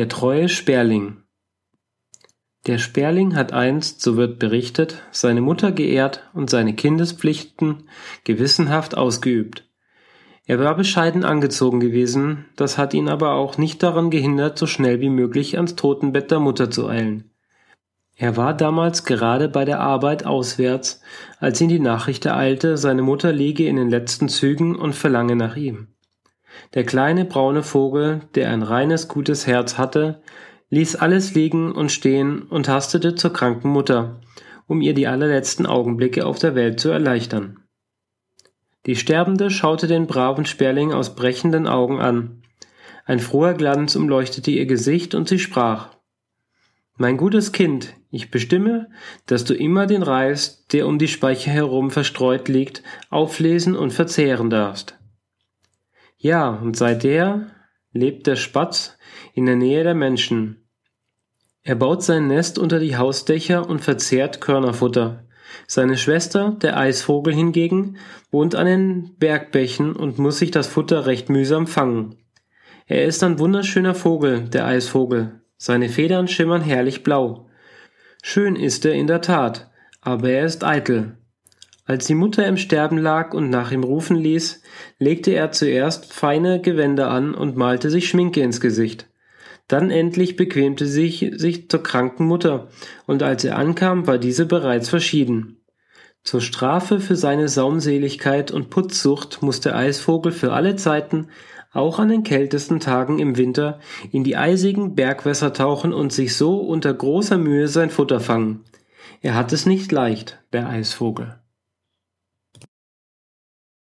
Der treue Sperling Der Sperling hat einst, so wird berichtet, seine Mutter geehrt und seine Kindespflichten gewissenhaft ausgeübt. Er war bescheiden angezogen gewesen, das hat ihn aber auch nicht daran gehindert, so schnell wie möglich ans Totenbett der Mutter zu eilen. Er war damals gerade bei der Arbeit auswärts, als ihn die Nachricht ereilte, seine Mutter liege in den letzten Zügen und verlange nach ihm. Der kleine braune Vogel, der ein reines, gutes Herz hatte, ließ alles liegen und stehen und hastete zur kranken Mutter, um ihr die allerletzten Augenblicke auf der Welt zu erleichtern. Die Sterbende schaute den braven Sperling aus brechenden Augen an. Ein froher Glanz umleuchtete ihr Gesicht und sie sprach Mein gutes Kind, ich bestimme, dass du immer den Reis, der um die Speicher herum verstreut liegt, auflesen und verzehren darfst. Ja, und seither lebt der Spatz in der Nähe der Menschen. Er baut sein Nest unter die Hausdächer und verzehrt Körnerfutter. Seine Schwester, der Eisvogel hingegen, wohnt an den Bergbächen und muss sich das Futter recht mühsam fangen. Er ist ein wunderschöner Vogel, der Eisvogel. Seine Federn schimmern herrlich blau. Schön ist er in der Tat, aber er ist eitel. Als die Mutter im Sterben lag und nach ihm rufen ließ, legte er zuerst feine Gewänder an und malte sich Schminke ins Gesicht. Dann endlich bequemte sich sich zur kranken Mutter, und als er ankam, war diese bereits verschieden. Zur Strafe für seine Saumseligkeit und Putzsucht muss der Eisvogel für alle Zeiten, auch an den kältesten Tagen im Winter, in die eisigen Bergwässer tauchen und sich so unter großer Mühe sein Futter fangen. Er hat es nicht leicht, der Eisvogel.